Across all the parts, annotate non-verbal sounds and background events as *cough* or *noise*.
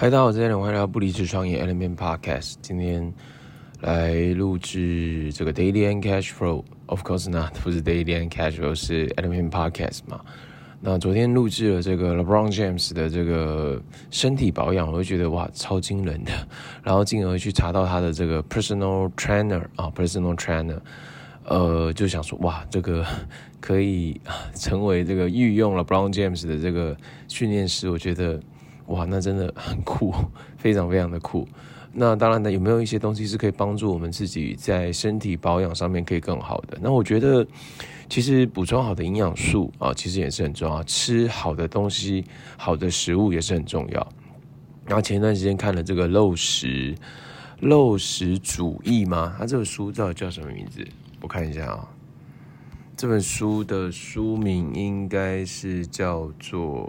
嗨，大家好，我是 Allen，欢迎来到不离职创业 Element Podcast。今天来录制这个 Daily and Cash Flow，Of course not，不是 Daily and Cash Flow，是 Element Podcast 嘛。那昨天录制了这个 LeBron James 的这个身体保养，我就觉得哇，超惊人的。然后进而去查到他的这个 Personal Trainer 啊，Personal Trainer，呃，就想说哇，这个可以成为这个御用 LeBron James 的这个训练师，我觉得。哇，那真的很酷，非常非常的酷。那当然呢，有没有一些东西是可以帮助我们自己在身体保养上面可以更好的？那我觉得，其实补充好的营养素啊，其实也是很重要。吃好的东西，好的食物也是很重要。然后前一段时间看了这个《肉食肉食主义》吗？它这本书到底叫什么名字？我看一下啊。这本书的书名应该是叫做。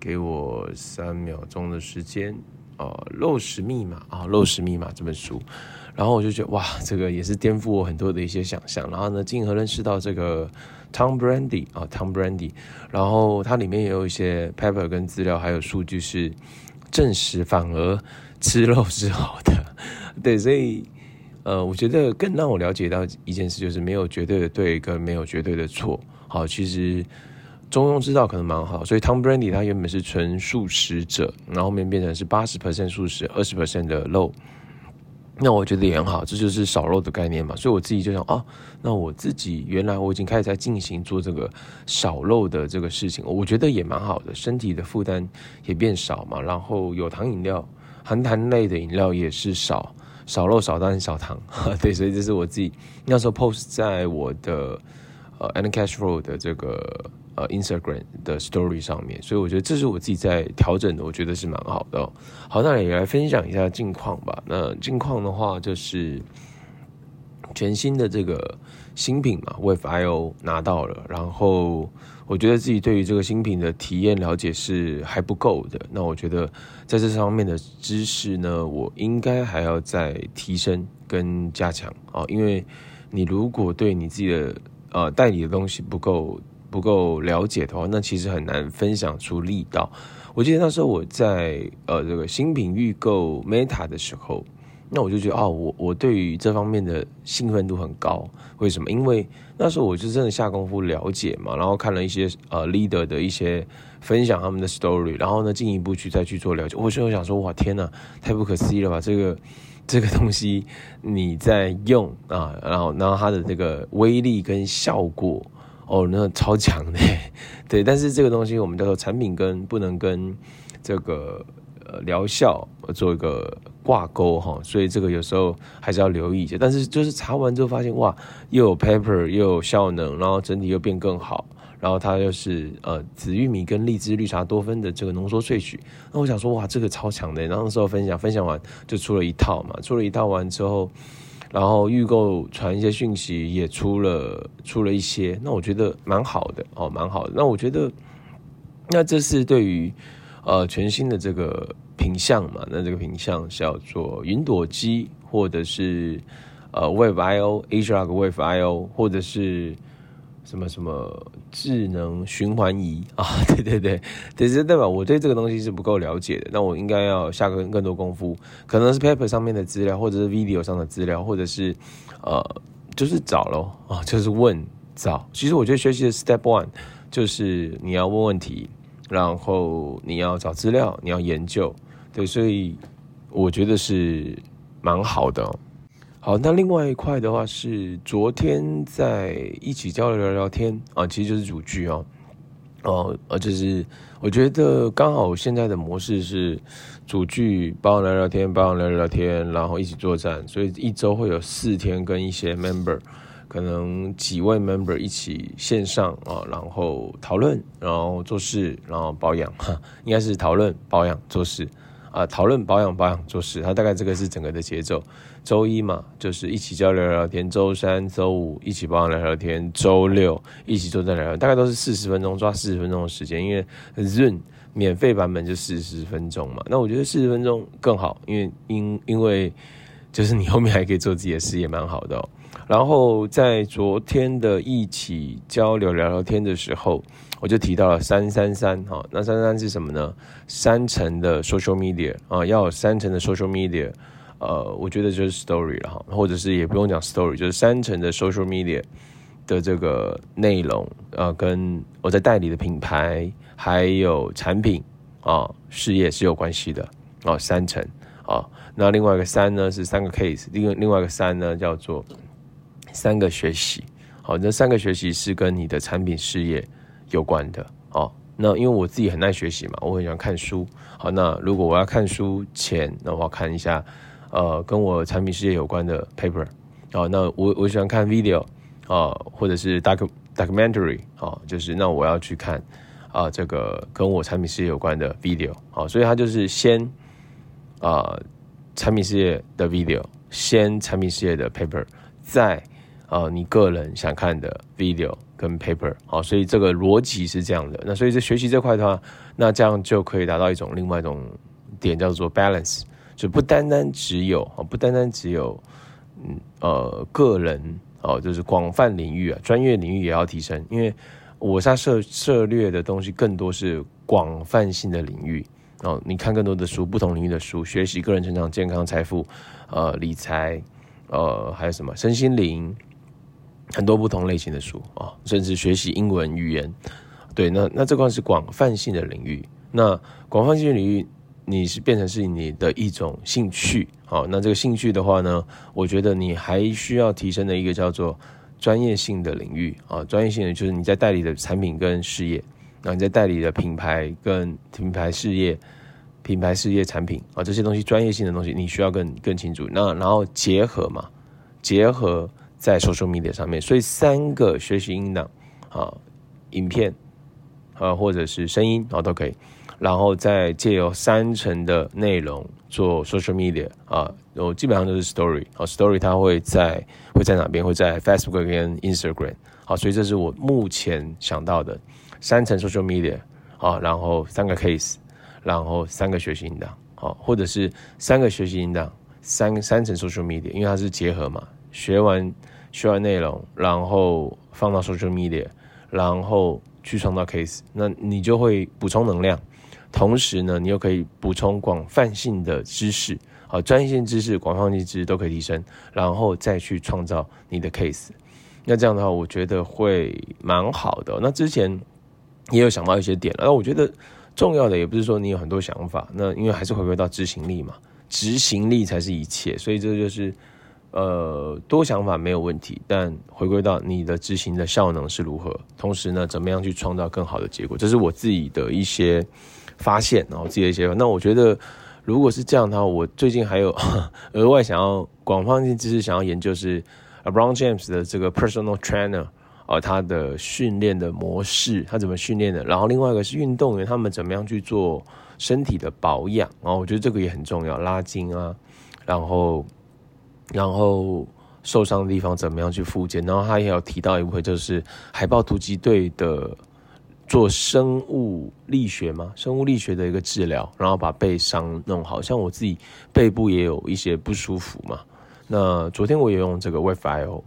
给我三秒钟的时间，呃，《肉食密码》啊，《肉食密码》这本书，然后我就觉得哇，这个也是颠覆我很多的一些想象。然后呢，进而认识到这个 Tom Brandy 啊，Tom Brandy，然后它里面也有一些 paper 跟资料，还有数据是证实，反而吃肉是好的。对，所以呃，我觉得更让我了解到一件事，就是没有绝对的对，跟没有绝对的错。好，其实。中庸之道可能蛮好，所以 Tom Brady 他原本是纯素食者，然后后面变成是八十 percent 素食，二十 percent 的肉。那我觉得也很好，这就是少肉的概念嘛。所以我自己就想，哦，那我自己原来我已经开始在进行做这个少肉的这个事情，我觉得也蛮好的，身体的负担也变少嘛。然后有糖饮料、含糖类的饮料也是少，少肉少蛋少糖。*laughs* 对，所以这是我自己那时候 post 在我的呃 And Cash Flow 的这个。呃，Instagram 的 Story 上面，所以我觉得这是我自己在调整的，我觉得是蛮好的哦。好，那也来分享一下近况吧。那近况的话，就是全新的这个新品嘛，Wave IO 拿到了，然后我觉得自己对于这个新品的体验了解是还不够的。那我觉得在这方面的知识呢，我应该还要再提升跟加强啊，因为你如果对你自己的呃代理的东西不够。不够了解的话，那其实很难分享出力道。我记得那时候我在呃这个新品预购 Meta 的时候，那我就觉得哦，我我对于这方面的兴奋度很高。为什么？因为那时候我就真的下功夫了解嘛，然后看了一些呃 leader 的一些分享他们的 story，然后呢进一步去再去做了解。我就想说，哇天呐，太不可思议了吧！这个 *laughs* 这个东西你在用啊，然后然后它的这个威力跟效果。哦，那超强的，*laughs* 对，但是这个东西我们叫做产品跟不能跟这个呃疗效做一个挂钩哈，所以这个有时候还是要留意一下。但是就是查完之后发现哇，又有 pepper 又有效能，然后整体又变更好，然后它又是呃紫玉米跟荔枝绿茶多酚的这个浓缩萃取，那我想说哇，这个超强的，然后那时候分享分享完就出了一套嘛，出了一套完之后。然后预购传一些讯息也出了出了一些，那我觉得蛮好的哦，蛮好的。那我觉得，那这是对于呃全新的这个品相嘛，那这个品相叫做云朵机，或者是呃 Wave IO Agiloc Wave IO，或者是。什么什么智能循环仪啊？对 *laughs* 对对，对，这代表我对这个东西是不够了解的。那我应该要下个更多功夫，可能是 paper 上面的资料，或者是 video 上的资料，或者是呃，就是找咯啊，就是问找。其实我觉得学习的 step one 就是你要问问题，然后你要找资料，你要研究。对，所以我觉得是蛮好的。好，那另外一块的话是昨天在一起交流聊聊天啊，其实就是主剧哦，哦，呃，就是我觉得刚好现在的模式是主剧帮我聊聊天，帮我聊聊天，然后一起作战，所以一周会有四天跟一些 member，可能几位 member 一起线上啊，然后讨论，然后做事，然后保养，哈，应该是讨论保养做事。啊，讨论保养保养做事，它大概这个是整个的节奏。周一嘛，就是一起交流聊天；周三、周五一起保养聊聊天；周六一起坐在聊聊，大概都是四十分钟，抓四十分钟的时间。因为 Zoom 免费版本就四十分钟嘛，那我觉得四十分钟更好，因为因因为就是你后面还可以做自己的事，也蛮好的。然后在昨天的一起交流聊聊天的时候，我就提到了三三三哈，那三三三是什么呢？三层的 social media 啊，要有三层的 social media，呃，我觉得就是 story 了哈，或者是也不用讲 story，就是三层的 social media 的这个内容，呃，跟我在代理的品牌还有产品啊事业是有关系的啊，三层啊，那另外一个三呢是三个 case，另另外一个三呢叫做。三个学习，好，这三个学习是跟你的产品事业有关的哦。那因为我自己很爱学习嘛，我很喜欢看书。好，那如果我要看书前，那我要看一下，呃，跟我产品事业有关的 paper。好，那我我喜欢看 video 啊，或者是 doc documentary 哦，就是那我要去看啊，这个跟我产品事业有关的 video。好，所以它就是先啊，产品事业的 video，先产品事业的 paper，再。啊、呃，你个人想看的 video 跟 paper，好，所以这个逻辑是这样的。那所以在学习这块的话，那这样就可以达到一种另外一种点，叫做 balance，就不单单只有啊，不单单只有嗯呃个人哦，就是广泛领域啊，专业领域也要提升。因为我在涉涉猎的东西更多是广泛性的领域哦，你看更多的书，不同领域的书，学习个人成长、健康、财富，呃，理财，呃，还有什么身心灵。很多不同类型的书啊，甚至学习英文语言，对，那那这块是广泛性的领域。那广泛性领域，你是变成是你的一种兴趣，好，那这个兴趣的话呢，我觉得你还需要提升的一个叫做专业性的领域啊，专业性的就是你在代理的产品跟事业，那你在代理的品牌跟品牌事业、品牌事业产品啊这些东西，专业性的东西，你需要更更清楚。那然后结合嘛，结合。在 social media 上面，所以三个学习音档啊，影片啊，或者是声音啊都可以，然后再借由三层的内容做 social media 啊，我基本上都是 story 啊，story 它会在会在哪边？会在 Facebook 跟 Instagram 好，所以这是我目前想到的三层 social media 啊，然后三个 case，然后三个学习音档。好，或者是三个学习音档，三三层 social media，因为它是结合嘛，学完。学完内容，然后放到 social media，然后去创造 case，那你就会补充能量，同时呢，你又可以补充广泛性的知识，好，专业性知识、广泛性知识都可以提升，然后再去创造你的 case。那这样的话，我觉得会蛮好的。那之前也有想到一些点，那我觉得重要的也不是说你有很多想法，那因为还是回归到执行力嘛，执行力才是一切，所以这就是。呃，多想法没有问题，但回归到你的执行的效能是如何，同时呢，怎么样去创造更好的结果，这是我自己的一些发现，然后自己的一些。那我觉得，如果是这样的话，我最近还有 *laughs* 额外想要广泛性知识想要研究是 LeBron James 的这个 Personal Trainer 啊，他的训练的模式，他怎么训练的？然后另外一个是运动员他们怎么样去做身体的保养，然后我觉得这个也很重要，拉筋啊，然后。然后受伤的地方怎么样去复健？然后他也有提到一部分，就是海豹突击队的做生物力学嘛，生物力学的一个治疗，然后把背伤弄好。像我自己背部也有一些不舒服嘛。那昨天我也用这个 WIFI 哦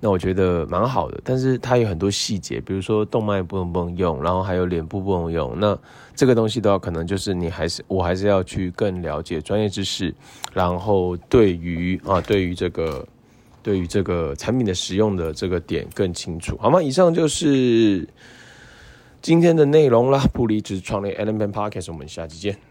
那我觉得蛮好的。但是它有很多细节，比如说动脉不能不能用，然后还有脸部不能用。那这个东西的话，可能就是你还是我还是要去更了解专业知识，然后对于啊，对于这个对于这个产品的使用的这个点更清楚，好吗？以上就是今天的内容啦。不离职创业，Element Podcast，我们下期见。